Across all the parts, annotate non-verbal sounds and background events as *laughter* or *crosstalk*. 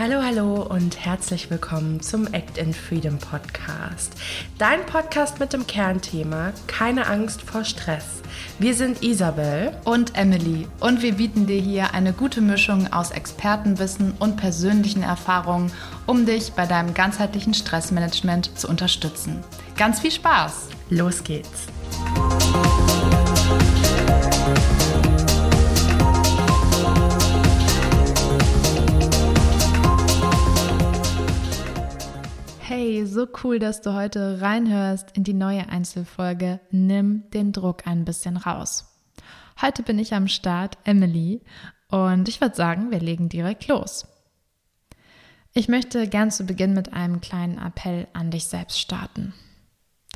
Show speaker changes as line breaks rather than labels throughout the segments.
Hallo, hallo und herzlich willkommen zum Act in Freedom Podcast. Dein Podcast mit dem Kernthema Keine Angst vor Stress. Wir sind Isabel
und Emily und wir bieten dir hier eine gute Mischung aus Expertenwissen und persönlichen Erfahrungen, um dich bei deinem ganzheitlichen Stressmanagement zu unterstützen. Ganz viel Spaß!
Los geht's!
So cool, dass du heute reinhörst in die neue Einzelfolge Nimm den Druck ein bisschen raus. Heute bin ich am Start, Emily, und ich würde sagen, wir legen direkt los. Ich möchte gern zu Beginn mit einem kleinen Appell an dich selbst starten.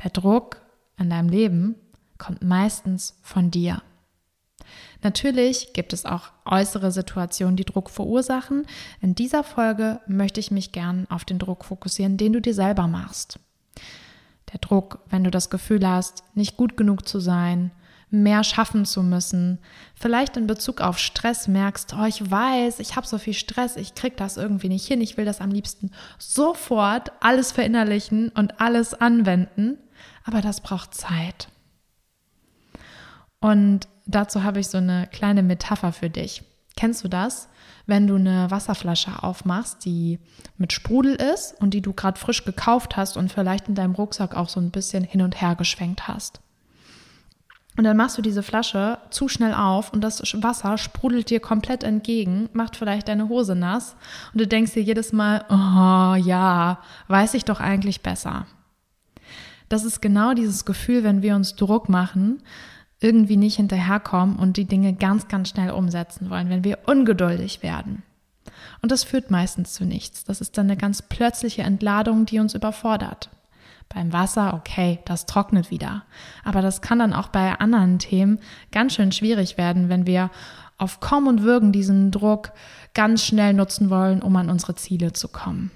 Der Druck an deinem Leben kommt meistens von dir. Natürlich gibt es auch äußere Situationen, die Druck verursachen. In dieser Folge möchte ich mich gern auf den Druck fokussieren, den du dir selber machst. Der Druck, wenn du das Gefühl hast, nicht gut genug zu sein, mehr schaffen zu müssen, vielleicht in Bezug auf Stress merkst, oh, ich weiß, ich habe so viel Stress, ich krieg das irgendwie nicht hin, ich will das am liebsten sofort alles verinnerlichen und alles anwenden, aber das braucht Zeit. Und dazu habe ich so eine kleine Metapher für dich. Kennst du das? Wenn du eine Wasserflasche aufmachst, die mit Sprudel ist und die du gerade frisch gekauft hast und vielleicht in deinem Rucksack auch so ein bisschen hin und her geschwenkt hast. Und dann machst du diese Flasche zu schnell auf und das Wasser sprudelt dir komplett entgegen, macht vielleicht deine Hose nass und du denkst dir jedes Mal, oh ja, weiß ich doch eigentlich besser. Das ist genau dieses Gefühl, wenn wir uns Druck machen, irgendwie nicht hinterherkommen und die Dinge ganz, ganz schnell umsetzen wollen, wenn wir ungeduldig werden. Und das führt meistens zu nichts. Das ist dann eine ganz plötzliche Entladung, die uns überfordert. Beim Wasser, okay, das trocknet wieder. Aber das kann dann auch bei anderen Themen ganz schön schwierig werden, wenn wir auf Kommen und Würgen diesen Druck ganz schnell nutzen wollen, um an unsere Ziele zu kommen.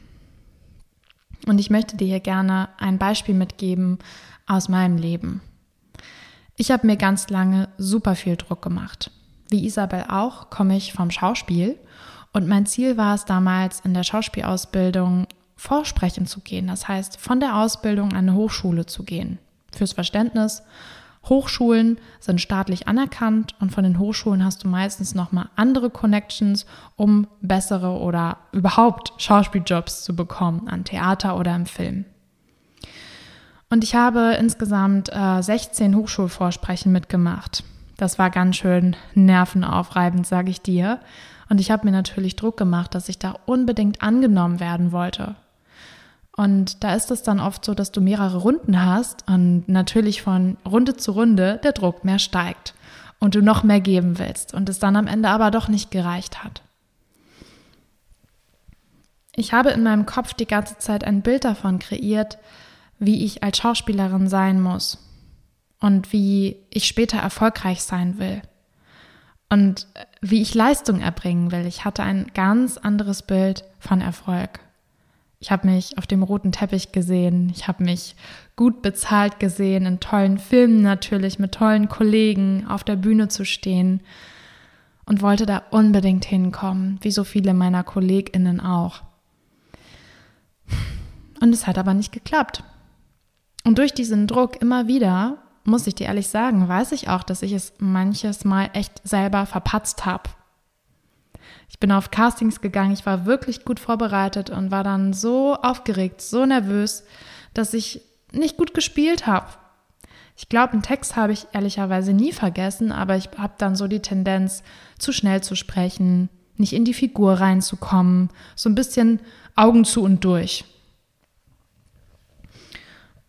Und ich möchte dir hier gerne ein Beispiel mitgeben aus meinem Leben. Ich habe mir ganz lange super viel Druck gemacht. Wie Isabel auch, komme ich vom Schauspiel und mein Ziel war es damals in der Schauspielausbildung vorsprechen zu gehen. Das heißt, von der Ausbildung an eine Hochschule zu gehen. Fürs Verständnis, Hochschulen sind staatlich anerkannt und von den Hochschulen hast du meistens nochmal andere Connections, um bessere oder überhaupt Schauspieljobs zu bekommen an Theater oder im Film. Und ich habe insgesamt äh, 16 Hochschulvorsprechen mitgemacht. Das war ganz schön nervenaufreibend, sage ich dir. Und ich habe mir natürlich Druck gemacht, dass ich da unbedingt angenommen werden wollte. Und da ist es dann oft so, dass du mehrere Runden hast und natürlich von Runde zu Runde der Druck mehr steigt und du noch mehr geben willst und es dann am Ende aber doch nicht gereicht hat. Ich habe in meinem Kopf die ganze Zeit ein Bild davon kreiert, wie ich als Schauspielerin sein muss und wie ich später erfolgreich sein will und wie ich Leistung erbringen will. Ich hatte ein ganz anderes Bild von Erfolg. Ich habe mich auf dem roten Teppich gesehen, ich habe mich gut bezahlt gesehen, in tollen Filmen natürlich, mit tollen Kollegen auf der Bühne zu stehen und wollte da unbedingt hinkommen, wie so viele meiner Kolleginnen auch. Und es hat aber nicht geklappt. Und durch diesen Druck immer wieder, muss ich dir ehrlich sagen, weiß ich auch, dass ich es manches Mal echt selber verpatzt habe. Ich bin auf Castings gegangen, ich war wirklich gut vorbereitet und war dann so aufgeregt, so nervös, dass ich nicht gut gespielt habe. Ich glaube, einen Text habe ich ehrlicherweise nie vergessen, aber ich habe dann so die Tendenz, zu schnell zu sprechen, nicht in die Figur reinzukommen, so ein bisschen Augen zu und durch.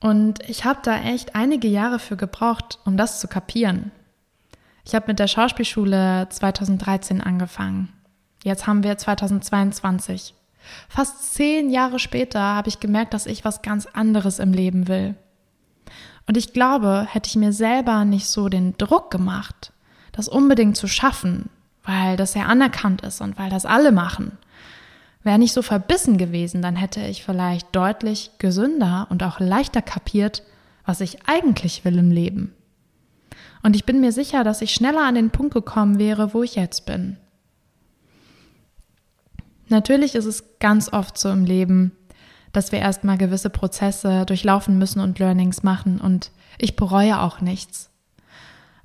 Und ich habe da echt einige Jahre für gebraucht, um das zu kapieren. Ich habe mit der Schauspielschule 2013 angefangen. Jetzt haben wir 2022. Fast zehn Jahre später habe ich gemerkt, dass ich was ganz anderes im Leben will. Und ich glaube, hätte ich mir selber nicht so den Druck gemacht, das unbedingt zu schaffen, weil das ja anerkannt ist und weil das alle machen, Wäre nicht so verbissen gewesen, dann hätte ich vielleicht deutlich gesünder und auch leichter kapiert, was ich eigentlich will im Leben. Und ich bin mir sicher, dass ich schneller an den Punkt gekommen wäre, wo ich jetzt bin. Natürlich ist es ganz oft so im Leben, dass wir erstmal gewisse Prozesse durchlaufen müssen und Learnings machen und ich bereue auch nichts.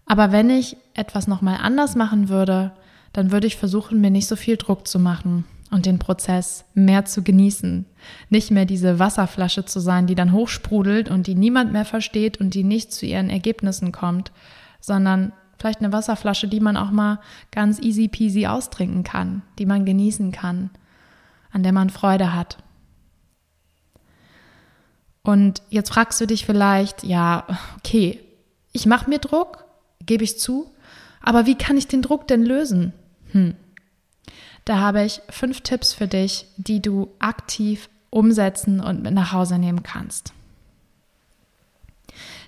Aber wenn ich etwas nochmal anders machen würde, dann würde ich versuchen, mir nicht so viel Druck zu machen und den Prozess mehr zu genießen. Nicht mehr diese Wasserflasche zu sein, die dann hochsprudelt und die niemand mehr versteht und die nicht zu ihren Ergebnissen kommt, sondern vielleicht eine Wasserflasche, die man auch mal ganz easy peasy austrinken kann, die man genießen kann, an der man Freude hat. Und jetzt fragst du dich vielleicht, ja, okay, ich mache mir Druck, gebe ich zu, aber wie kann ich den Druck denn lösen? Hm. Da habe ich fünf Tipps für dich, die du aktiv umsetzen und mit nach Hause nehmen kannst.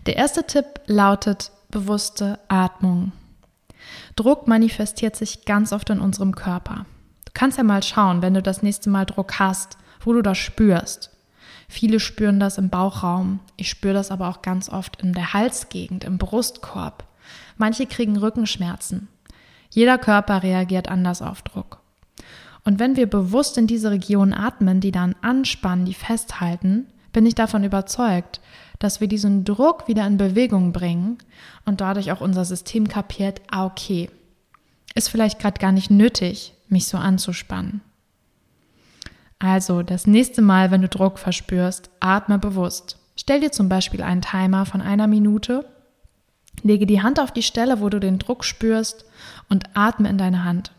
Der erste Tipp lautet bewusste Atmung. Druck manifestiert sich ganz oft in unserem Körper. Du kannst ja mal schauen, wenn du das nächste Mal Druck hast, wo du das spürst. Viele spüren das im Bauchraum. Ich spüre das aber auch ganz oft in der Halsgegend, im Brustkorb. Manche kriegen Rückenschmerzen. Jeder Körper reagiert anders auf Druck. Und wenn wir bewusst in diese Region atmen, die dann anspannen, die festhalten, bin ich davon überzeugt, dass wir diesen Druck wieder in Bewegung bringen und dadurch auch unser System kapiert, ah, okay, ist vielleicht gerade gar nicht nötig, mich so anzuspannen. Also das nächste Mal, wenn du Druck verspürst, atme bewusst. Stell dir zum Beispiel einen Timer von einer Minute, lege die Hand auf die Stelle, wo du den Druck spürst und atme in deine Hand.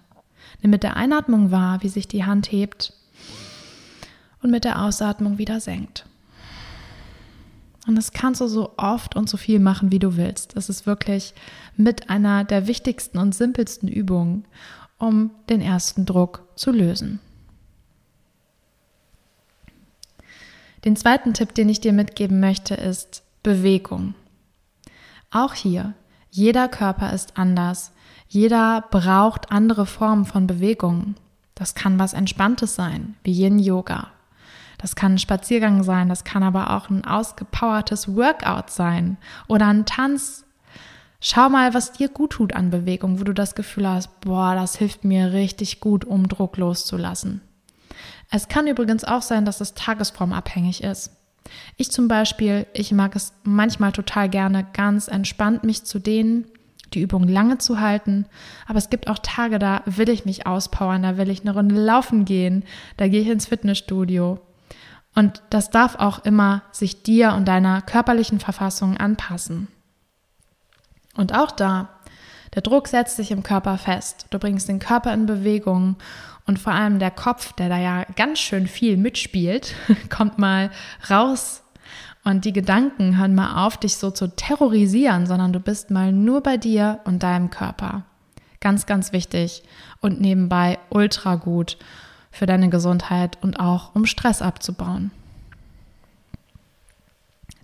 Nimm mit der Einatmung wahr, wie sich die Hand hebt und mit der Ausatmung wieder senkt. Und das kannst du so oft und so viel machen, wie du willst. Das ist wirklich mit einer der wichtigsten und simpelsten Übungen, um den ersten Druck zu lösen. Den zweiten Tipp, den ich dir mitgeben möchte, ist Bewegung. Auch hier, jeder Körper ist anders. Jeder braucht andere Formen von Bewegung. Das kann was Entspanntes sein, wie Yin Yoga. Das kann ein Spaziergang sein, das kann aber auch ein ausgepowertes Workout sein oder ein Tanz. Schau mal, was dir gut tut an Bewegung, wo du das Gefühl hast, boah, das hilft mir richtig gut, um Druck loszulassen. Es kann übrigens auch sein, dass es tagesformabhängig ist. Ich zum Beispiel, ich mag es manchmal total gerne, ganz entspannt mich zu dehnen, die Übung lange zu halten. Aber es gibt auch Tage, da will ich mich auspowern, da will ich eine Runde laufen gehen, da gehe ich ins Fitnessstudio. Und das darf auch immer sich dir und deiner körperlichen Verfassung anpassen. Und auch da, der Druck setzt sich im Körper fest. Du bringst den Körper in Bewegung und vor allem der Kopf, der da ja ganz schön viel mitspielt, *laughs* kommt mal raus und die Gedanken hören mal auf, dich so zu terrorisieren, sondern du bist mal nur bei dir und deinem Körper. Ganz, ganz wichtig und nebenbei ultra gut für deine Gesundheit und auch um Stress abzubauen.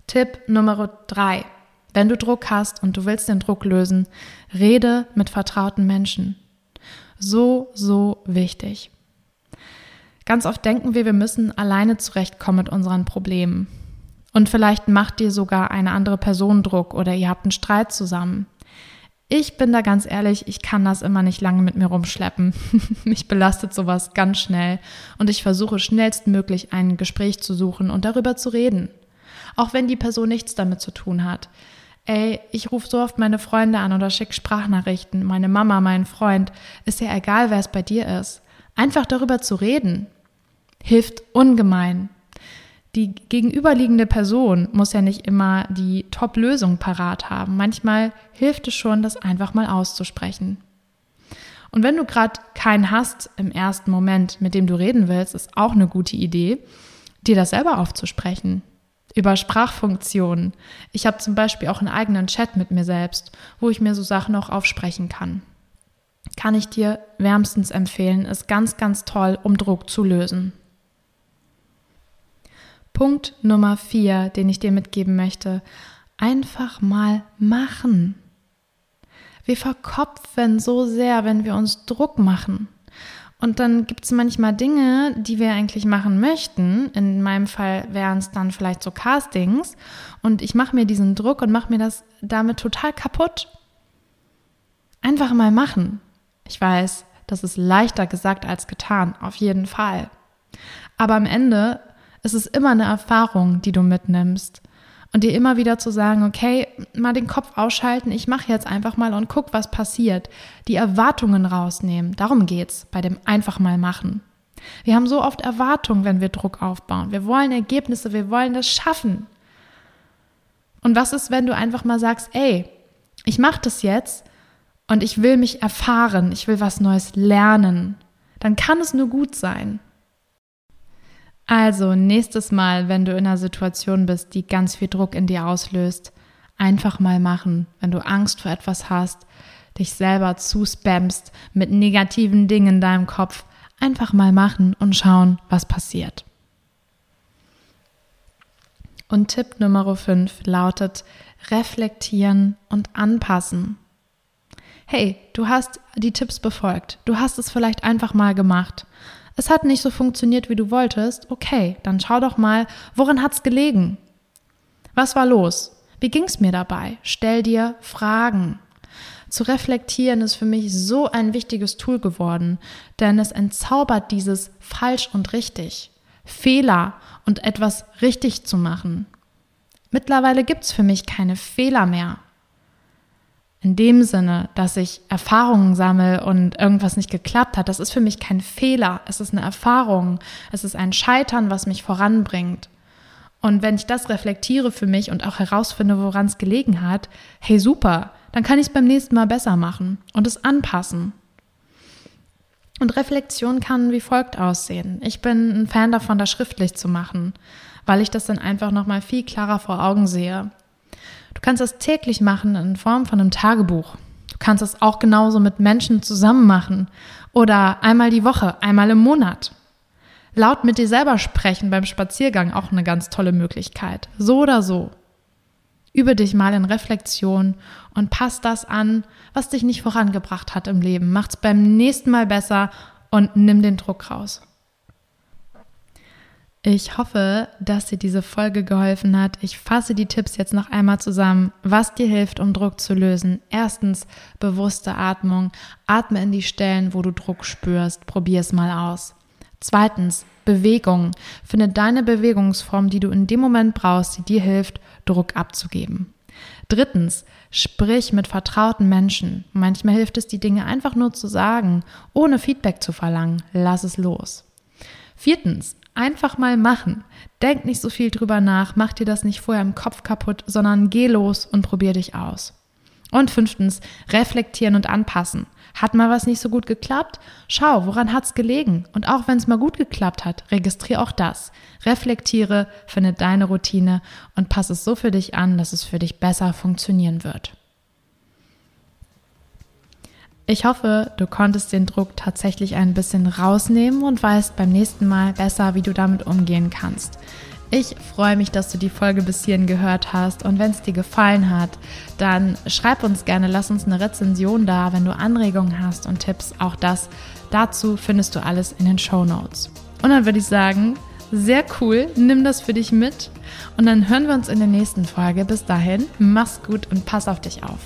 Tipp Nummer drei. Wenn du Druck hast und du willst den Druck lösen, rede mit vertrauten Menschen. So, so wichtig. Ganz oft denken wir, wir müssen alleine zurechtkommen mit unseren Problemen. Und vielleicht macht dir sogar eine andere Person Druck oder ihr habt einen Streit zusammen. Ich bin da ganz ehrlich, ich kann das immer nicht lange mit mir rumschleppen. *laughs* Mich belastet sowas ganz schnell und ich versuche schnellstmöglich ein Gespräch zu suchen und darüber zu reden. Auch wenn die Person nichts damit zu tun hat. Ey, ich rufe so oft meine Freunde an oder schicke Sprachnachrichten, meine Mama, meinen Freund. Ist ja egal, wer es bei dir ist. Einfach darüber zu reden hilft ungemein. Die gegenüberliegende Person muss ja nicht immer die Top-Lösung parat haben. Manchmal hilft es schon, das einfach mal auszusprechen. Und wenn du gerade keinen hast im ersten Moment, mit dem du reden willst, ist auch eine gute Idee, dir das selber aufzusprechen über Sprachfunktionen. Ich habe zum Beispiel auch einen eigenen Chat mit mir selbst, wo ich mir so Sachen auch aufsprechen kann. Kann ich dir wärmstens empfehlen, ist ganz, ganz toll, um Druck zu lösen. Punkt Nummer vier, den ich dir mitgeben möchte, einfach mal machen. Wir verkopfen so sehr, wenn wir uns Druck machen. Und dann gibt es manchmal Dinge, die wir eigentlich machen möchten. In meinem Fall wären es dann vielleicht so Castings. Und ich mache mir diesen Druck und mache mir das damit total kaputt. Einfach mal machen. Ich weiß, Das ist leichter gesagt als getan, auf jeden Fall. Aber am Ende ist es immer eine Erfahrung, die du mitnimmst. Und dir immer wieder zu sagen, okay, mal den Kopf ausschalten, ich mache jetzt einfach mal und guck, was passiert. Die Erwartungen rausnehmen. Darum geht's bei dem einfach mal machen. Wir haben so oft Erwartungen, wenn wir Druck aufbauen. Wir wollen Ergebnisse, wir wollen das schaffen. Und was ist, wenn du einfach mal sagst, ey, ich mache das jetzt und ich will mich erfahren, ich will was Neues lernen, dann kann es nur gut sein. Also nächstes Mal, wenn du in einer Situation bist, die ganz viel Druck in dir auslöst, einfach mal machen. Wenn du Angst vor etwas hast, dich selber zuspammst mit negativen Dingen in deinem Kopf, einfach mal machen und schauen, was passiert. Und Tipp Nummer 5 lautet reflektieren und anpassen. Hey, du hast die Tipps befolgt. Du hast es vielleicht einfach mal gemacht. Es hat nicht so funktioniert, wie du wolltest. Okay, dann schau doch mal, woran hat's gelegen? Was war los? Wie ging's mir dabei? Stell dir Fragen. Zu reflektieren ist für mich so ein wichtiges Tool geworden, denn es entzaubert dieses falsch und richtig, Fehler und etwas richtig zu machen. Mittlerweile gibt's für mich keine Fehler mehr. In dem Sinne, dass ich Erfahrungen sammle und irgendwas nicht geklappt hat, das ist für mich kein Fehler. Es ist eine Erfahrung. Es ist ein Scheitern, was mich voranbringt. Und wenn ich das reflektiere für mich und auch herausfinde, woran es gelegen hat, hey super, dann kann ich es beim nächsten Mal besser machen und es anpassen. Und Reflexion kann wie folgt aussehen. Ich bin ein Fan davon, das schriftlich zu machen, weil ich das dann einfach nochmal viel klarer vor Augen sehe. Du kannst das täglich machen in Form von einem Tagebuch. Du kannst es auch genauso mit Menschen zusammen machen oder einmal die Woche, einmal im Monat. Laut mit dir selber sprechen beim Spaziergang auch eine ganz tolle Möglichkeit. So oder so. Übe dich mal in Reflexion und pass das an, was dich nicht vorangebracht hat im Leben. Macht's beim nächsten Mal besser und nimm den Druck raus. Ich hoffe, dass dir diese Folge geholfen hat. Ich fasse die Tipps jetzt noch einmal zusammen, was dir hilft, um Druck zu lösen. Erstens bewusste Atmung. Atme in die Stellen, wo du Druck spürst. Probier es mal aus. Zweitens Bewegung. Finde deine Bewegungsform, die du in dem Moment brauchst, die dir hilft, Druck abzugeben. Drittens, sprich mit vertrauten Menschen. Manchmal hilft es, die Dinge einfach nur zu sagen, ohne Feedback zu verlangen. Lass es los. Viertens, Einfach mal machen. Denk nicht so viel drüber nach, mach dir das nicht vorher im Kopf kaputt, sondern geh los und probier dich aus. Und fünftens, reflektieren und anpassen. Hat mal was nicht so gut geklappt? Schau, woran hat's gelegen? Und auch wenn es mal gut geklappt hat, registriere auch das. Reflektiere, finde deine Routine und passe es so für dich an, dass es für dich besser funktionieren wird. Ich hoffe, du konntest den Druck tatsächlich ein bisschen rausnehmen und weißt beim nächsten Mal besser, wie du damit umgehen kannst. Ich freue mich, dass du die Folge bis hierhin gehört hast und wenn es dir gefallen hat, dann schreib uns gerne, lass uns eine Rezension da, wenn du Anregungen hast und Tipps. Auch das dazu findest du alles in den Show Notes. Und dann würde ich sagen, sehr cool, nimm das für dich mit und dann hören wir uns in der nächsten Folge. Bis dahin, mach's gut und pass auf dich auf.